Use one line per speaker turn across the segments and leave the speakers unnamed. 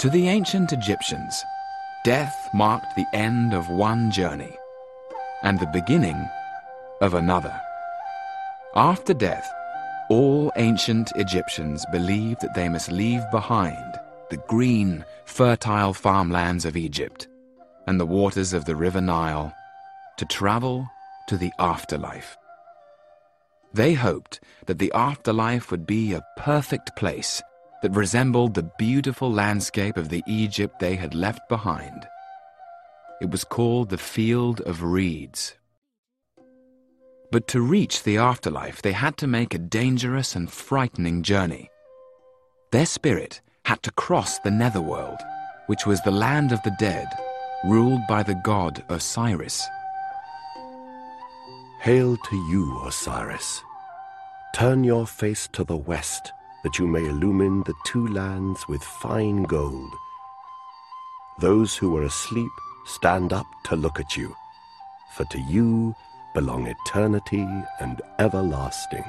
To the ancient Egyptians, death marked the end of one journey and the beginning of another. After death, all ancient Egyptians believed that they must leave behind the green, fertile farmlands of Egypt and the waters of the river Nile to travel to the afterlife. They hoped that the afterlife would be a perfect place that resembled the beautiful landscape of the Egypt they had left behind. It was called the Field of Reeds. But to reach the afterlife, they had to make a dangerous and frightening journey. Their spirit had to cross the netherworld, which was the land of the dead, ruled by the god Osiris.
Hail to you, Osiris. Turn your face to the west, that you may illumine the two lands with fine gold. Those who are asleep stand up to look at you, for to you belong eternity and everlasting.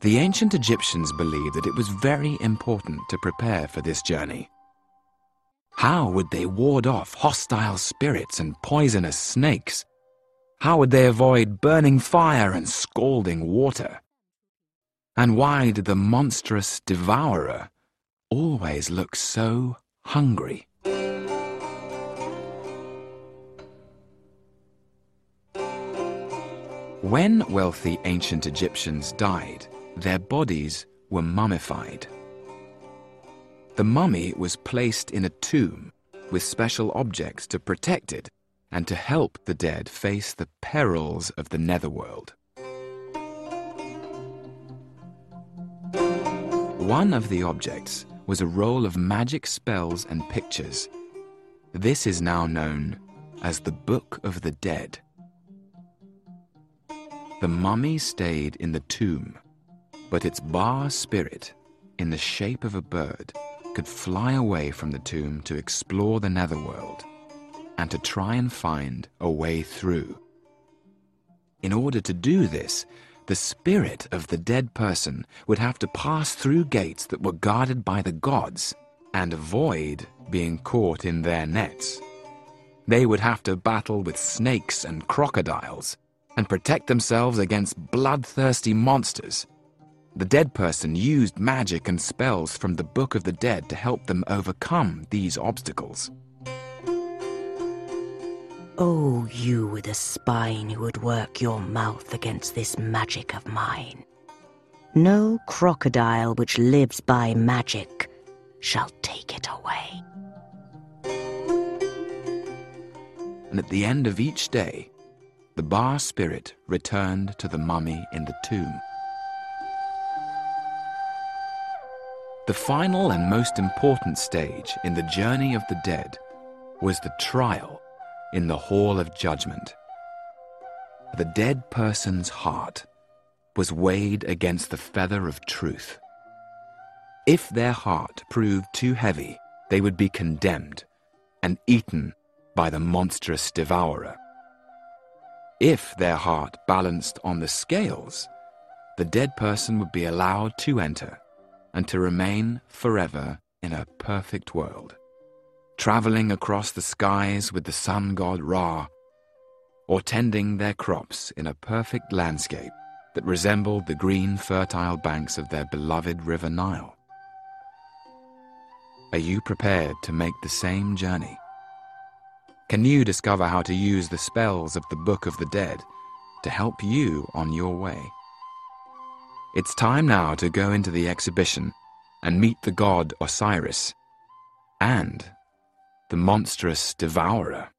The ancient Egyptians believed that it was very important to prepare for this journey. How would they ward off hostile spirits and poisonous snakes? How would they avoid burning fire and scalding water? And why did the monstrous devourer always look so hungry? When wealthy ancient Egyptians died, their bodies were mummified. The mummy was placed in a tomb with special objects to protect it and to help the dead face the perils of the netherworld. One of the objects was a roll of magic spells and pictures. This is now known as the Book of the Dead. The mummy stayed in the tomb, but its Ba spirit, in the shape of a bird, could fly away from the tomb to explore the netherworld and to try and find a way through. In order to do this, the spirit of the dead person would have to pass through gates that were guarded by the gods and avoid being caught in their nets. They would have to battle with snakes and crocodiles and protect themselves against bloodthirsty monsters. The dead person used magic and spells from the Book of the Dead to help them overcome these obstacles.
Oh, you with a spine who would work your mouth against this magic of mine. No crocodile which lives by magic shall take it away.
And at the end of each day, the Ba spirit returned to the mummy in the tomb. The final and most important stage in the journey of the dead was the trial in the Hall of Judgment. The dead person's heart was weighed against the feather of truth. If their heart proved too heavy, they would be condemned and eaten by the monstrous devourer. If their heart balanced on the scales, the dead person would be allowed to enter and to remain forever in a perfect world, traveling across the skies with the sun god Ra, or tending their crops in a perfect landscape that resembled the green, fertile banks of their beloved river Nile. Are you prepared to make the same journey? Can you discover how to use the spells of the Book of the Dead to help you on your way? It's time now to go into the exhibition and meet the god Osiris and the monstrous devourer.